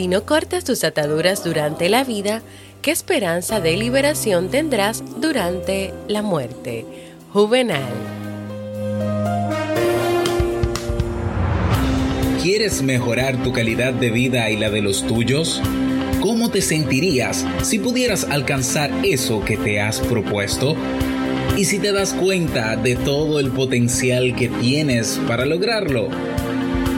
Si no cortas tus ataduras durante la vida, ¿qué esperanza de liberación tendrás durante la muerte? Juvenal. ¿Quieres mejorar tu calidad de vida y la de los tuyos? ¿Cómo te sentirías si pudieras alcanzar eso que te has propuesto? ¿Y si te das cuenta de todo el potencial que tienes para lograrlo?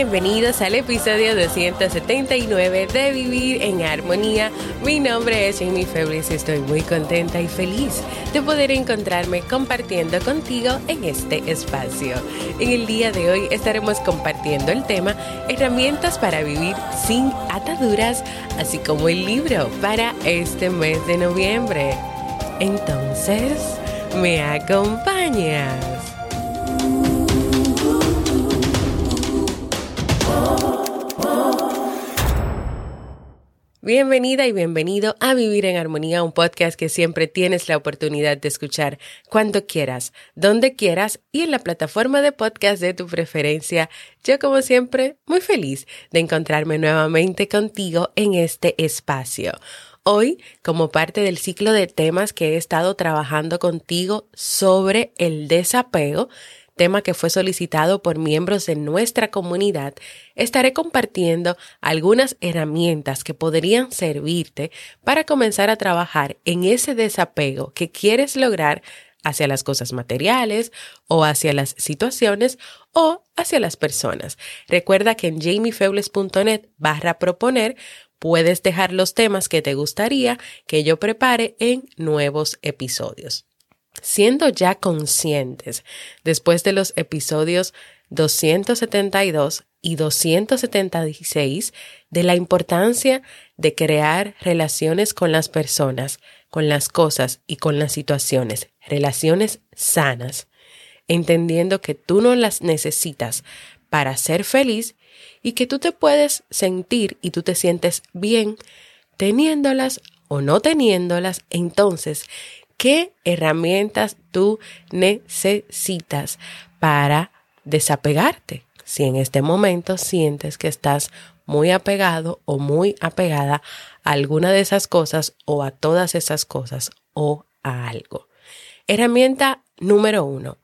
Bienvenidos al episodio 279 de Vivir en Armonía. Mi nombre es Amy Febres y estoy muy contenta y feliz de poder encontrarme compartiendo contigo en este espacio. En el día de hoy estaremos compartiendo el tema Herramientas para vivir sin ataduras, así como el libro para este mes de noviembre. Entonces, ¿me acompañas? Bienvenida y bienvenido a Vivir en Armonía, un podcast que siempre tienes la oportunidad de escuchar cuando quieras, donde quieras y en la plataforma de podcast de tu preferencia. Yo como siempre, muy feliz de encontrarme nuevamente contigo en este espacio. Hoy, como parte del ciclo de temas que he estado trabajando contigo sobre el desapego, tema que fue solicitado por miembros de nuestra comunidad, estaré compartiendo algunas herramientas que podrían servirte para comenzar a trabajar en ese desapego que quieres lograr hacia las cosas materiales o hacia las situaciones o hacia las personas. Recuerda que en jamiefebles.net barra proponer puedes dejar los temas que te gustaría que yo prepare en nuevos episodios siendo ya conscientes. Después de los episodios 272 y 276 de la importancia de crear relaciones con las personas, con las cosas y con las situaciones, relaciones sanas, entendiendo que tú no las necesitas para ser feliz y que tú te puedes sentir y tú te sientes bien teniéndolas o no teniéndolas, entonces qué herramientas tú necesitas para desapegarte. Si en este momento sientes que estás muy apegado o muy apegada a alguna de esas cosas o a todas esas cosas o a algo. Herramienta número uno.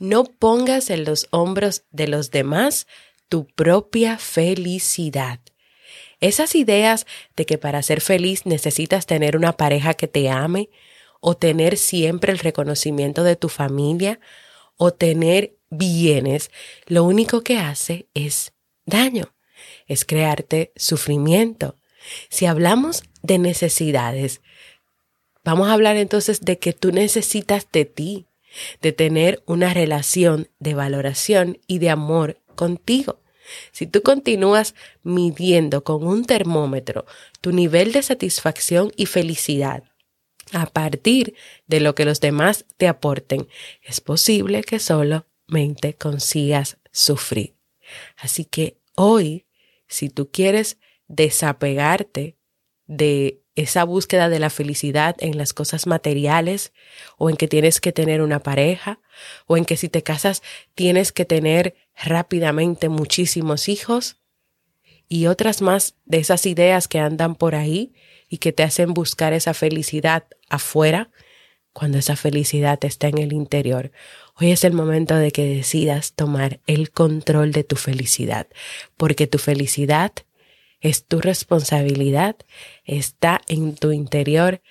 No pongas en los hombros de los demás tu propia felicidad. Esas ideas de que para ser feliz necesitas tener una pareja que te ame, o tener siempre el reconocimiento de tu familia o tener bienes, lo único que hace es daño, es crearte sufrimiento. Si hablamos de necesidades, vamos a hablar entonces de que tú necesitas de ti, de tener una relación de valoración y de amor contigo. Si tú continúas midiendo con un termómetro tu nivel de satisfacción y felicidad a partir de lo que los demás te aporten, es posible que solamente consigas sufrir. Así que hoy, si tú quieres desapegarte de esa búsqueda de la felicidad en las cosas materiales o en que tienes que tener una pareja o en que si te casas tienes que tener rápidamente muchísimos hijos y otras más de esas ideas que andan por ahí y que te hacen buscar esa felicidad afuera cuando esa felicidad está en el interior. Hoy es el momento de que decidas tomar el control de tu felicidad, porque tu felicidad es tu responsabilidad, está en tu interior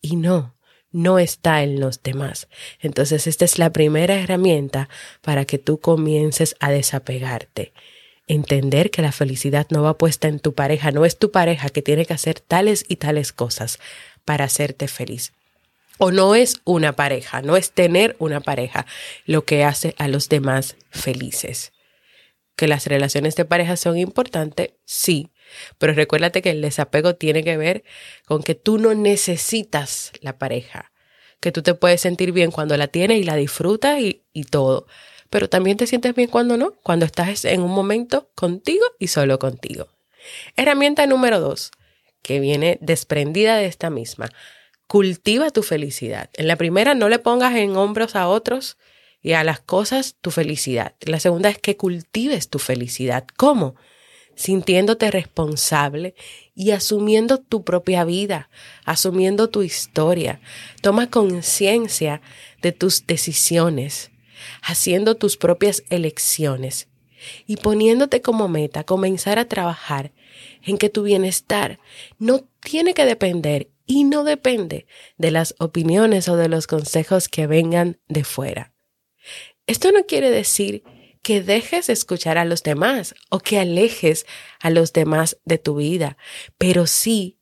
y no, no está en los demás. Entonces, esta es la primera herramienta para que tú comiences a desapegarte. Entender que la felicidad no va puesta en tu pareja, no es tu pareja que tiene que hacer tales y tales cosas para hacerte feliz. O no es una pareja, no es tener una pareja lo que hace a los demás felices. Que las relaciones de pareja son importantes, sí, pero recuérdate que el desapego tiene que ver con que tú no necesitas la pareja, que tú te puedes sentir bien cuando la tienes y la disfrutas y, y todo, pero también te sientes bien cuando no, cuando estás en un momento contigo y solo contigo. Herramienta número dos, que viene desprendida de esta misma. Cultiva tu felicidad. En la primera, no le pongas en hombros a otros y a las cosas tu felicidad. La segunda es que cultives tu felicidad. ¿Cómo? sintiéndote responsable y asumiendo tu propia vida, asumiendo tu historia. Toma conciencia de tus decisiones, haciendo tus propias elecciones y poniéndote como meta comenzar a trabajar en que tu bienestar no tiene que depender y no depende de las opiniones o de los consejos que vengan de fuera. Esto no quiere decir que dejes de escuchar a los demás o que alejes a los demás de tu vida, pero sí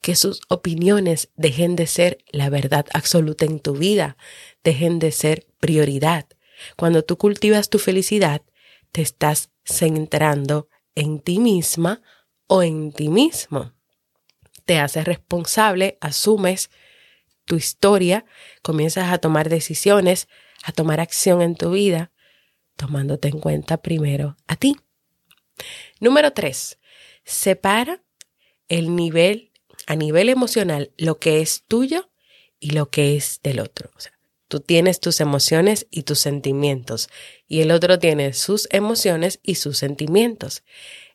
que sus opiniones dejen de ser la verdad absoluta en tu vida, dejen de ser prioridad. Cuando tú cultivas tu felicidad, te estás centrando en ti misma o en ti mismo. Te haces responsable, asumes tu historia, comienzas a tomar decisiones, a tomar acción en tu vida tomándote en cuenta primero a ti. Número tres, separa el nivel, a nivel emocional, lo que es tuyo y lo que es del otro. Tú tienes tus emociones y tus sentimientos y el otro tiene sus emociones y sus sentimientos.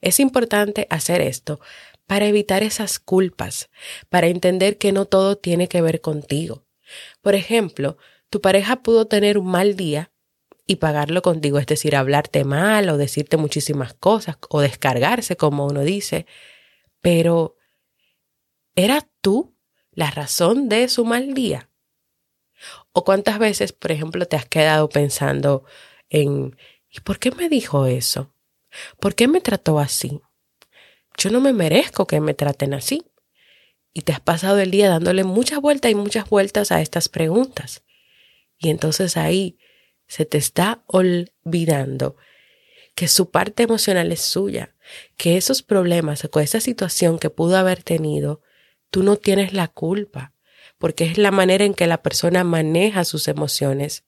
Es importante hacer esto para evitar esas culpas, para entender que no todo tiene que ver contigo. Por ejemplo, tu pareja pudo tener un mal día y pagarlo contigo, es decir, hablarte mal o decirte muchísimas cosas o descargarse, como uno dice, pero ¿eras tú la razón de su mal día? ¿O cuántas veces, por ejemplo, te has quedado pensando en, ¿y por qué me dijo eso? ¿Por qué me trató así? Yo no me merezco que me traten así. Y te has pasado el día dándole muchas vueltas y muchas vueltas a estas preguntas. Y entonces ahí se te está olvidando que su parte emocional es suya, que esos problemas o esa situación que pudo haber tenido, tú no tienes la culpa, porque es la manera en que la persona maneja sus emociones,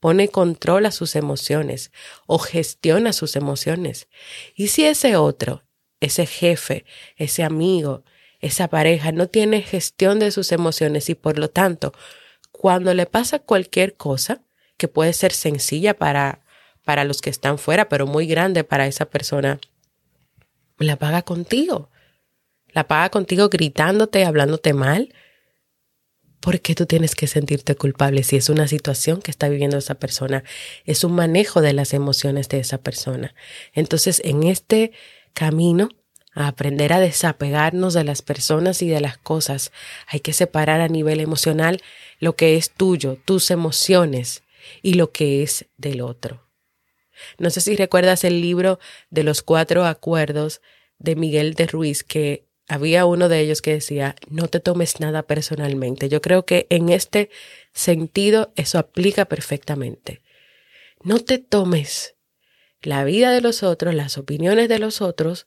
pone control a sus emociones o gestiona sus emociones. Y si ese otro, ese jefe, ese amigo, esa pareja no tiene gestión de sus emociones y por lo tanto, cuando le pasa cualquier cosa, que puede ser sencilla para, para los que están fuera, pero muy grande para esa persona, la paga contigo. La paga contigo gritándote, hablándote mal. ¿Por qué tú tienes que sentirte culpable si es una situación que está viviendo esa persona? Es un manejo de las emociones de esa persona. Entonces, en este camino, a aprender a desapegarnos de las personas y de las cosas, hay que separar a nivel emocional lo que es tuyo, tus emociones, y lo que es del otro. No sé si recuerdas el libro de los cuatro acuerdos de Miguel de Ruiz, que había uno de ellos que decía, no te tomes nada personalmente. Yo creo que en este sentido eso aplica perfectamente. No te tomes la vida de los otros, las opiniones de los otros,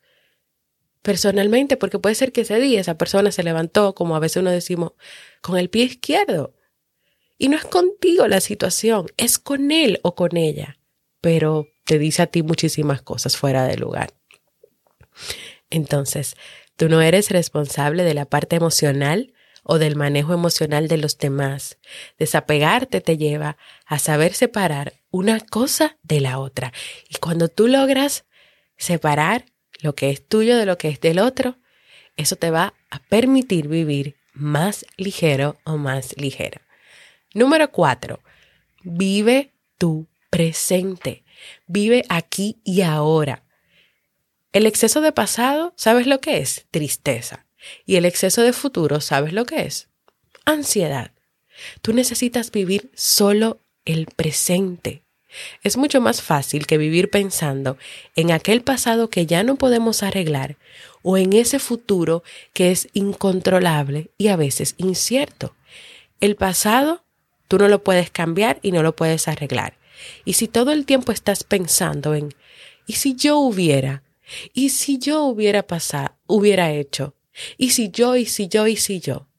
personalmente, porque puede ser que ese día esa persona se levantó, como a veces uno decimos, con el pie izquierdo y no es contigo la situación, es con él o con ella, pero te dice a ti muchísimas cosas fuera de lugar. Entonces, tú no eres responsable de la parte emocional o del manejo emocional de los demás. Desapegarte te lleva a saber separar una cosa de la otra. Y cuando tú logras separar lo que es tuyo de lo que es del otro, eso te va a permitir vivir más ligero o más ligera. Número cuatro, vive tu presente. Vive aquí y ahora. El exceso de pasado, ¿sabes lo que es? Tristeza. Y el exceso de futuro, ¿sabes lo que es? Ansiedad. Tú necesitas vivir solo el presente. Es mucho más fácil que vivir pensando en aquel pasado que ya no podemos arreglar o en ese futuro que es incontrolable y a veces incierto. El pasado tú no lo puedes cambiar y no lo puedes arreglar. Y si todo el tiempo estás pensando en, ¿y si yo hubiera? ¿Y si yo hubiera pasado, hubiera hecho? ¿Y si yo, y si yo, y si yo?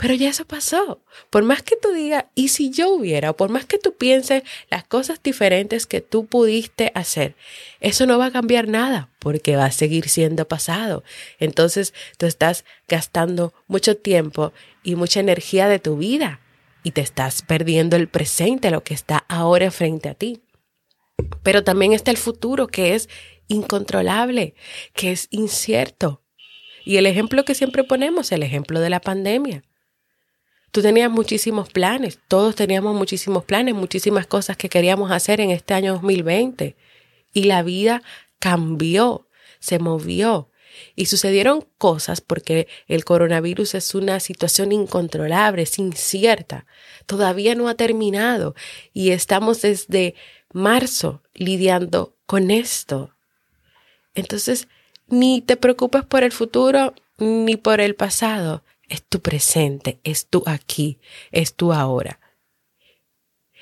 Pero ya eso pasó. Por más que tú digas, ¿y si yo hubiera? O por más que tú pienses las cosas diferentes que tú pudiste hacer, eso no va a cambiar nada porque va a seguir siendo pasado. Entonces tú estás gastando mucho tiempo y mucha energía de tu vida y te estás perdiendo el presente, lo que está ahora frente a ti. Pero también está el futuro que es incontrolable, que es incierto. Y el ejemplo que siempre ponemos, el ejemplo de la pandemia. Tú tenías muchísimos planes, todos teníamos muchísimos planes, muchísimas cosas que queríamos hacer en este año 2020. Y la vida cambió, se movió. Y sucedieron cosas porque el coronavirus es una situación incontrolable, es incierta. Todavía no ha terminado y estamos desde marzo lidiando con esto. Entonces, ni te preocupes por el futuro ni por el pasado es tu presente, es tu aquí, es tu ahora.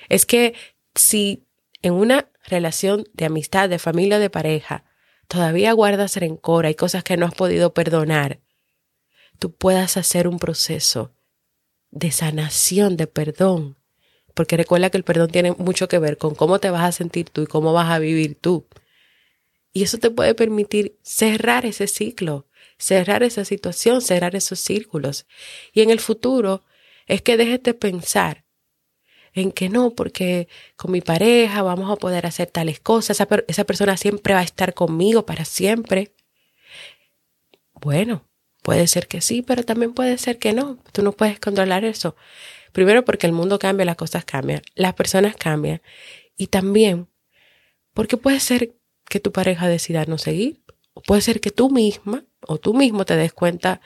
Es que si en una relación de amistad, de familia, de pareja, todavía guardas rencor, hay cosas que no has podido perdonar, tú puedas hacer un proceso de sanación, de perdón. Porque recuerda que el perdón tiene mucho que ver con cómo te vas a sentir tú y cómo vas a vivir tú. Y eso te puede permitir cerrar ese ciclo, cerrar esa situación, cerrar esos círculos. Y en el futuro es que dejes de pensar en que no, porque con mi pareja vamos a poder hacer tales cosas, esa, esa persona siempre va a estar conmigo para siempre. Bueno, puede ser que sí, pero también puede ser que no. Tú no puedes controlar eso. Primero porque el mundo cambia, las cosas cambian, las personas cambian. Y también porque puede ser que tu pareja decida no seguir. O puede ser que tú misma o tú mismo te des cuenta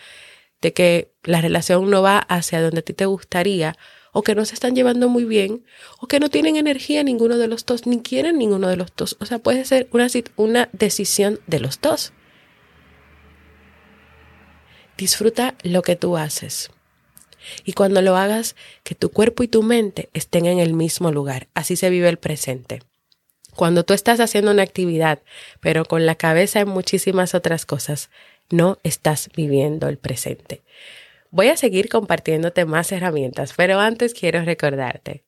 de que la relación no va hacia donde a ti te gustaría, o que no se están llevando muy bien, o que no tienen energía ninguno de los dos, ni quieren ninguno de los dos. O sea, puede ser una, una decisión de los dos. Disfruta lo que tú haces. Y cuando lo hagas, que tu cuerpo y tu mente estén en el mismo lugar. Así se vive el presente. Cuando tú estás haciendo una actividad, pero con la cabeza en muchísimas otras cosas, no estás viviendo el presente. Voy a seguir compartiéndote más herramientas, pero antes quiero recordarte.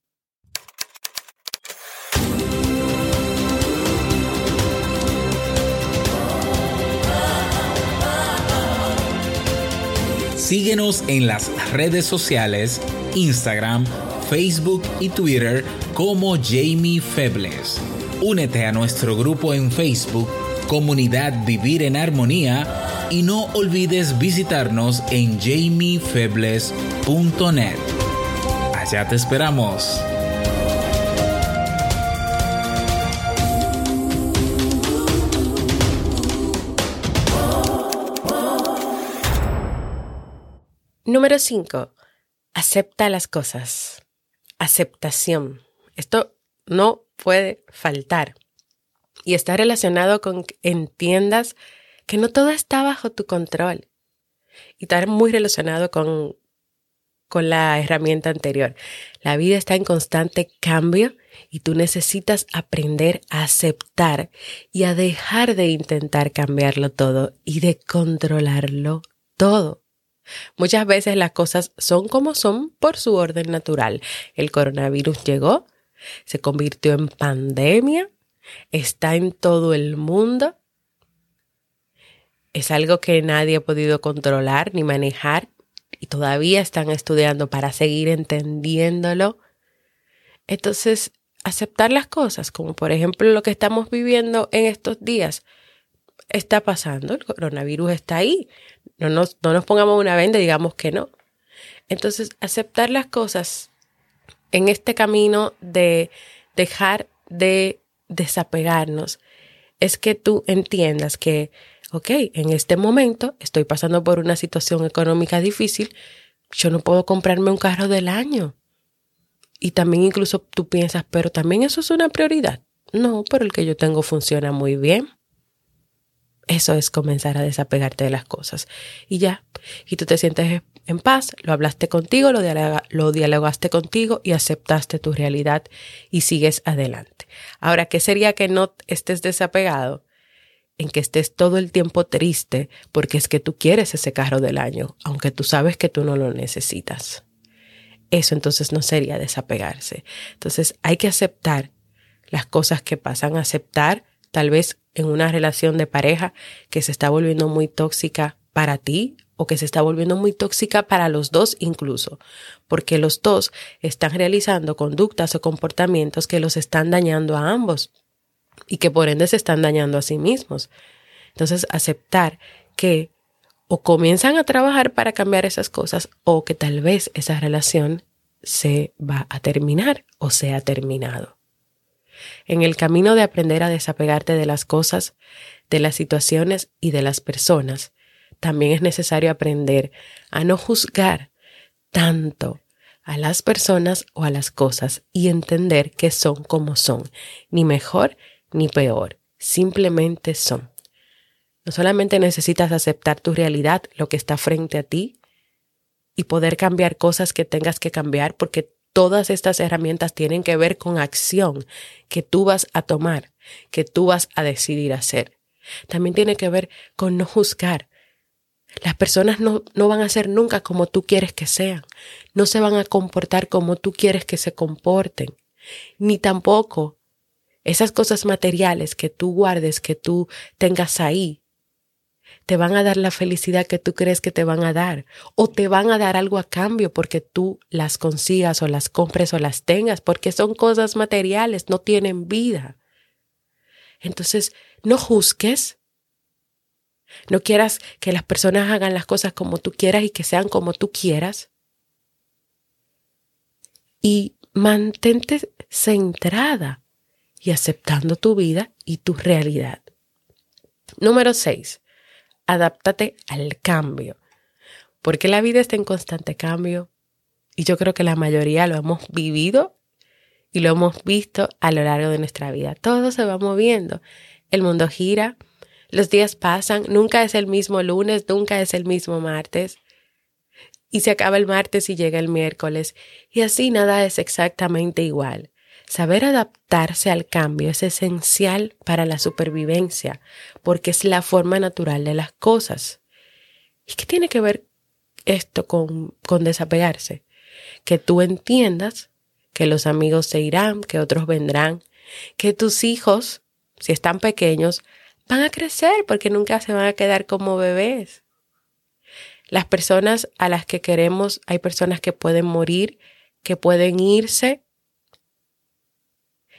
Síguenos en las redes sociales, Instagram, Facebook y Twitter como Jamie Febles. Únete a nuestro grupo en Facebook, Comunidad Vivir en Armonía y no olvides visitarnos en jamiefebles.net. Allá te esperamos. Número 5. Acepta las cosas. Aceptación. Esto no puede faltar. Y está relacionado con que entiendas que no todo está bajo tu control. Y está muy relacionado con, con la herramienta anterior. La vida está en constante cambio y tú necesitas aprender a aceptar y a dejar de intentar cambiarlo todo y de controlarlo todo. Muchas veces las cosas son como son por su orden natural. El coronavirus llegó, se convirtió en pandemia, está en todo el mundo es algo que nadie ha podido controlar ni manejar y todavía están estudiando para seguir entendiéndolo. Entonces, aceptar las cosas, como por ejemplo lo que estamos viviendo en estos días, está pasando, el coronavirus está ahí. No nos, no nos pongamos una venda y digamos que no. Entonces, aceptar las cosas en este camino de dejar de desapegarnos es que tú entiendas que, ok, en este momento estoy pasando por una situación económica difícil, yo no puedo comprarme un carro del año. Y también incluso tú piensas, pero también eso es una prioridad. No, pero el que yo tengo funciona muy bien. Eso es comenzar a desapegarte de las cosas. Y ya, y tú te sientes en paz, lo hablaste contigo, lo, lo dialogaste contigo y aceptaste tu realidad y sigues adelante. Ahora, ¿qué sería que no estés desapegado? En que estés todo el tiempo triste porque es que tú quieres ese carro del año, aunque tú sabes que tú no lo necesitas. Eso entonces no sería desapegarse. Entonces hay que aceptar las cosas que pasan, aceptar tal vez en una relación de pareja que se está volviendo muy tóxica para ti o que se está volviendo muy tóxica para los dos incluso, porque los dos están realizando conductas o comportamientos que los están dañando a ambos y que por ende se están dañando a sí mismos. Entonces, aceptar que o comienzan a trabajar para cambiar esas cosas o que tal vez esa relación se va a terminar o se ha terminado. En el camino de aprender a desapegarte de las cosas, de las situaciones y de las personas, también es necesario aprender a no juzgar tanto a las personas o a las cosas y entender que son como son, ni mejor ni peor, simplemente son. No solamente necesitas aceptar tu realidad, lo que está frente a ti, y poder cambiar cosas que tengas que cambiar, porque todas estas herramientas tienen que ver con acción que tú vas a tomar, que tú vas a decidir hacer. También tiene que ver con no juzgar. Las personas no, no, van a ser nunca como tú quieres que sean, no se van a comportar como tú quieres que se comporten, ni tampoco esas cosas materiales que tú guardes, que tú tengas ahí, te van a dar la felicidad que tú crees que te van a dar o te van a dar algo a cambio porque tú las consigas o las compres o las tengas porque son cosas materiales, no tienen vida. Entonces, no juzgues. No quieras que las personas hagan las cosas como tú quieras y que sean como tú quieras. Y mantente centrada y aceptando tu vida y tu realidad. Número 6 adáptate al cambio, porque la vida está en constante cambio y yo creo que la mayoría lo hemos vivido y lo hemos visto a lo largo de nuestra vida. Todo se va moviendo, el mundo gira, los días pasan, nunca es el mismo lunes, nunca es el mismo martes. Y se acaba el martes y llega el miércoles. Y así nada es exactamente igual. Saber adaptarse al cambio es esencial para la supervivencia, porque es la forma natural de las cosas. ¿Y qué tiene que ver esto con, con desapegarse? Que tú entiendas que los amigos se irán, que otros vendrán, que tus hijos, si están pequeños, van a crecer porque nunca se van a quedar como bebés. Las personas a las que queremos, hay personas que pueden morir, que pueden irse,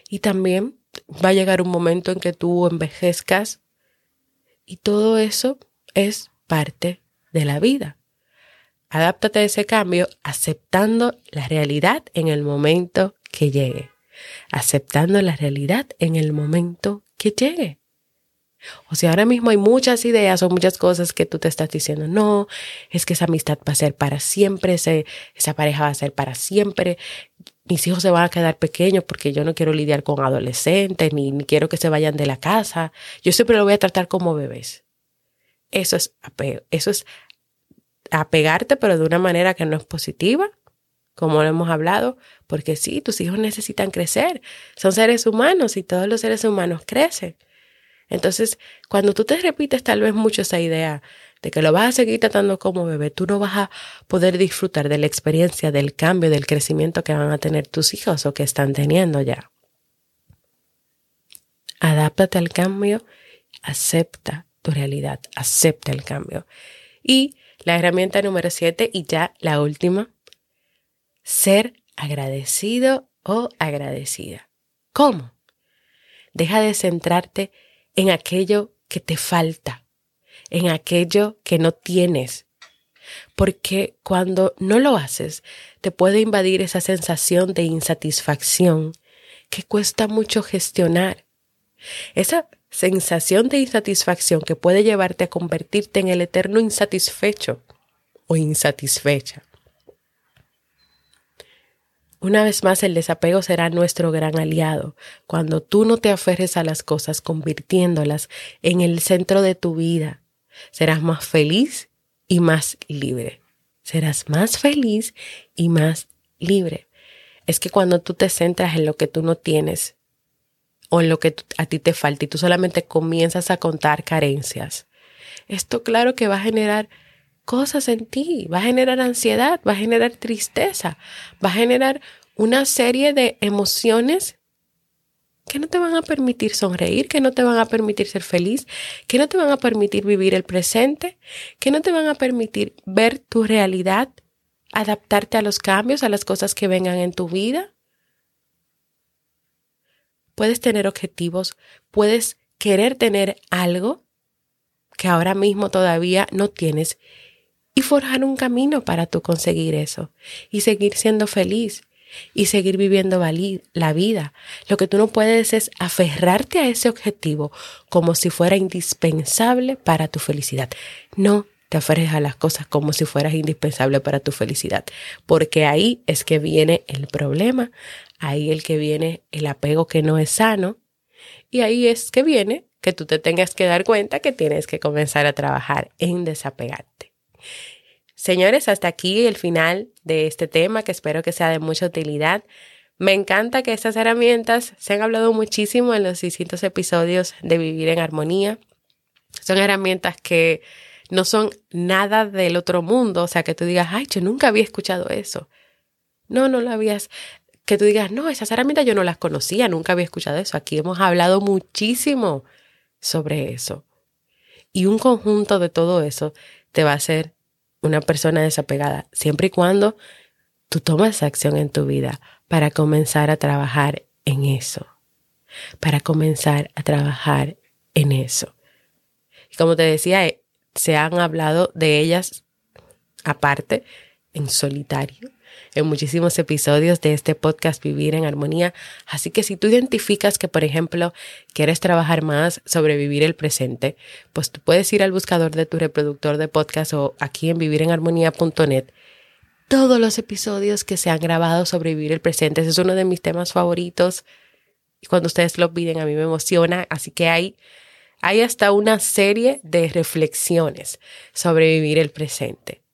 y también va a llegar un momento en que tú envejezcas y todo eso es parte de la vida. Adáptate a ese cambio aceptando la realidad en el momento que llegue. Aceptando la realidad en el momento que llegue. O sea, ahora mismo hay muchas ideas o muchas cosas que tú te estás diciendo, no, es que esa amistad va a ser para siempre, esa pareja va a ser para siempre, mis hijos se van a quedar pequeños porque yo no quiero lidiar con adolescentes, ni, quiero que se vayan de la casa. Yo siempre lo voy a tratar como bebés. Eso es apego, eso es apegarte, pero de una manera que no es positiva, como lo hemos hablado, porque sí, tus hijos necesitan crecer. Son seres humanos y todos los seres humanos crecen. Entonces, cuando tú te repites tal vez mucho esa idea de que lo vas a seguir tratando como bebé, tú no vas a poder disfrutar de la experiencia, del cambio, del crecimiento que van a tener tus hijos o que están teniendo ya. Adáptate al cambio, acepta tu realidad, acepta el cambio. Y la herramienta número siete y ya la última, ser agradecido o agradecida. ¿Cómo? Deja de centrarte en aquello que te falta, en aquello que no tienes. Porque cuando no lo haces, te puede invadir esa sensación de insatisfacción que cuesta mucho gestionar. Esa sensación de insatisfacción que puede llevarte a convertirte en el eterno insatisfecho o insatisfecha. Una vez más, el desapego será nuestro gran aliado cuando tú no te aferres a las cosas convirtiéndolas en el centro de tu vida. Serás más feliz y más libre. Serás más feliz y más libre. Es que cuando tú te centras en lo que tú no tienes o en lo que a ti te falta y tú solamente comienzas a contar carencias, esto claro que va a generar cosas en ti, va a generar ansiedad, va a generar tristeza, va a generar una serie de emociones que no te van a permitir sonreír, que no te van a permitir ser feliz, que no te van a permitir vivir el presente, que no te van a permitir ver tu realidad, adaptarte a los cambios, a las cosas que vengan en tu vida. Puedes tener objetivos, puedes querer tener algo que ahora mismo todavía no tienes y forjar un camino para tú conseguir eso y seguir siendo feliz y seguir viviendo la vida. Lo que tú no puedes es aferrarte a ese objetivo como si fuera indispensable para tu felicidad. No te aferres a las cosas como si fueras indispensable para tu felicidad, porque ahí es que viene el problema, ahí es que viene el apego que no es sano y ahí es que viene que tú te tengas que dar cuenta que tienes que comenzar a trabajar en desapegarte. Señores, hasta aquí el final de este tema que espero que sea de mucha utilidad. Me encanta que estas herramientas se han hablado muchísimo en los distintos episodios de Vivir en Armonía. Son herramientas que no son nada del otro mundo, o sea, que tú digas, ay, yo nunca había escuchado eso. No, no lo habías. Que tú digas, no, esas herramientas yo no las conocía, nunca había escuchado eso. Aquí hemos hablado muchísimo sobre eso. Y un conjunto de todo eso te va a hacer una persona desapegada, siempre y cuando tú tomas acción en tu vida para comenzar a trabajar en eso, para comenzar a trabajar en eso. Y como te decía, eh, se han hablado de ellas aparte, en solitario, en muchísimos episodios de este podcast Vivir en Armonía. Así que si tú identificas que, por ejemplo, quieres trabajar más sobre vivir el presente, pues tú puedes ir al buscador de tu reproductor de podcast o aquí en vivirenarmonía.net. Todos los episodios que se han grabado sobre vivir el presente, ese es uno de mis temas favoritos. Y cuando ustedes lo piden, a mí me emociona. Así que hay, hay hasta una serie de reflexiones sobre vivir el presente.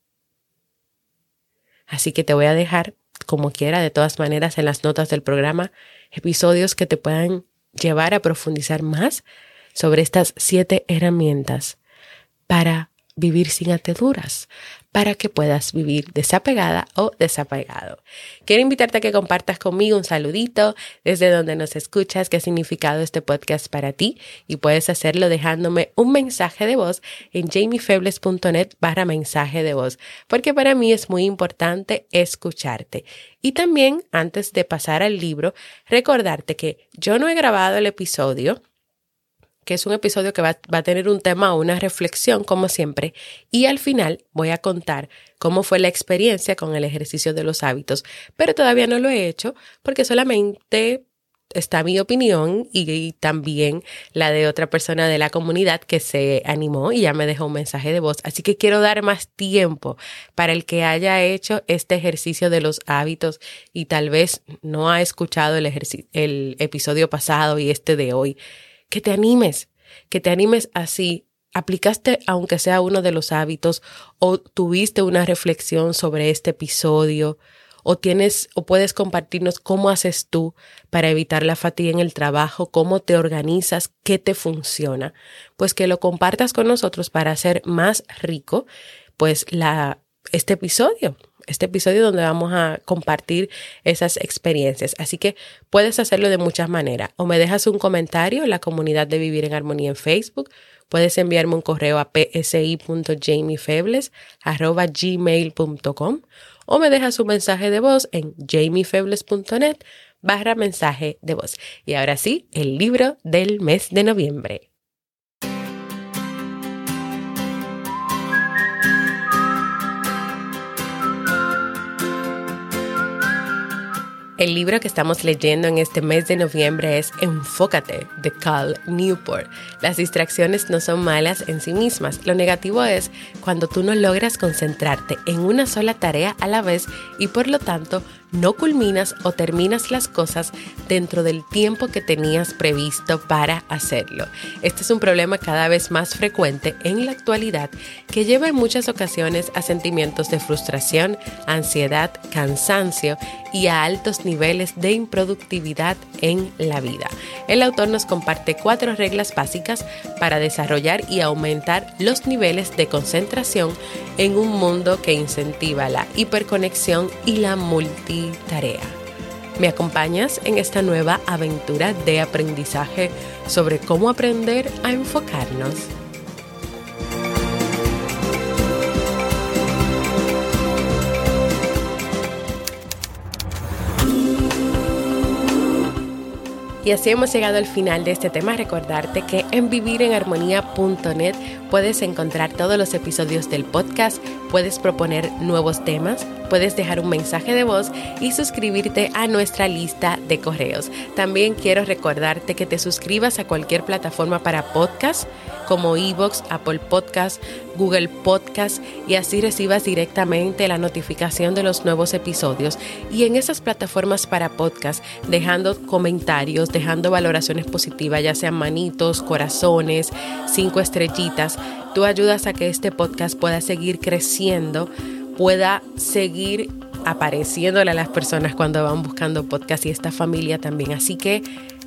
Así que te voy a dejar, como quiera, de todas maneras, en las notas del programa, episodios que te puedan llevar a profundizar más sobre estas siete herramientas para vivir sin ateduras, para que puedas vivir desapegada o desapegado. Quiero invitarte a que compartas conmigo un saludito desde donde nos escuchas, qué ha significado este podcast para ti y puedes hacerlo dejándome un mensaje de voz en jamiefebles.net barra mensaje de voz, porque para mí es muy importante escucharte. Y también, antes de pasar al libro, recordarte que yo no he grabado el episodio que es un episodio que va, a tener un tema o una reflexión, como siempre, y al final voy a contar cómo fue la experiencia con el ejercicio de los hábitos, pero todavía no lo he hecho porque solamente está mi opinión y, también la de otra persona de la comunidad que se animó y ya me dejó un mensaje de voz. Así que quiero dar más tiempo para el que haya hecho este ejercicio de los hábitos y tal vez no ha escuchado el, el episodio pasado y este de hoy que te animes, que te animes así. Aplicaste aunque sea uno de los hábitos o tuviste una reflexión sobre este episodio o tienes o puedes compartirnos cómo haces tú para evitar la fatiga en el trabajo, cómo te organizas, qué te funciona, pues que lo compartas con nosotros para hacer más rico pues la este episodio este episodio donde vamos a compartir esas experiencias. Así que puedes hacerlo de muchas maneras. O me dejas un comentario en la comunidad de Vivir en Armonía en Facebook. Puedes enviarme un correo a psi.jamiefebles.gmail.com o me dejas un mensaje de voz en jamiefebles.net barra mensaje de voz. Y ahora sí, el libro del mes de noviembre. El libro que estamos leyendo en este mes de noviembre es Enfócate de Cal Newport. Las distracciones no son malas en sí mismas. Lo negativo es cuando tú no logras concentrarte en una sola tarea a la vez y por lo tanto no culminas o terminas las cosas dentro del tiempo que tenías previsto para hacerlo. Este es un problema cada vez más frecuente en la actualidad que lleva en muchas ocasiones a sentimientos de frustración, ansiedad, cansancio y a altos niveles de improductividad en la vida. El autor nos comparte cuatro reglas básicas para desarrollar y aumentar los niveles de concentración en un mundo que incentiva la hiperconexión y la multitarea. ¿Me acompañas en esta nueva aventura de aprendizaje sobre cómo aprender a enfocarnos? Y así hemos llegado al final de este tema. Recordarte que en vivirenharmonía.net puedes encontrar todos los episodios del podcast, puedes proponer nuevos temas, puedes dejar un mensaje de voz y suscribirte a nuestra lista de correos. También quiero recordarte que te suscribas a cualquier plataforma para podcast como Evox, Apple Podcast, Google Podcast y así recibas directamente la notificación de los nuevos episodios. Y en esas plataformas para podcast, dejando comentarios, dejando valoraciones positivas, ya sean manitos, corazones, cinco estrellitas, tú ayudas a que este podcast pueda seguir creciendo, pueda seguir apareciéndole a las personas cuando van buscando podcast y esta familia también. Así que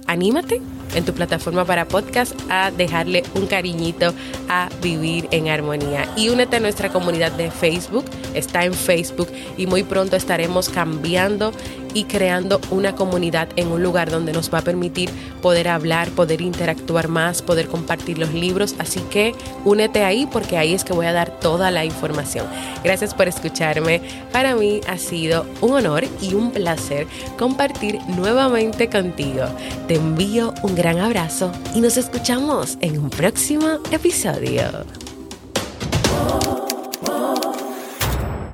anímate en tu plataforma para podcast a dejarle un cariñito a vivir en armonía. Y únete a nuestra comunidad de Facebook, está en Facebook y muy pronto estaremos cambiando y creando una comunidad en un lugar donde nos va a permitir poder hablar, poder interactuar más, poder compartir los libros. Así que únete ahí porque ahí es que voy a dar toda la información. Gracias por escucharme. Para mí ha sido un honor y un placer compartir nuevamente contigo. Te envío un gran abrazo y nos escuchamos en un próximo episodio.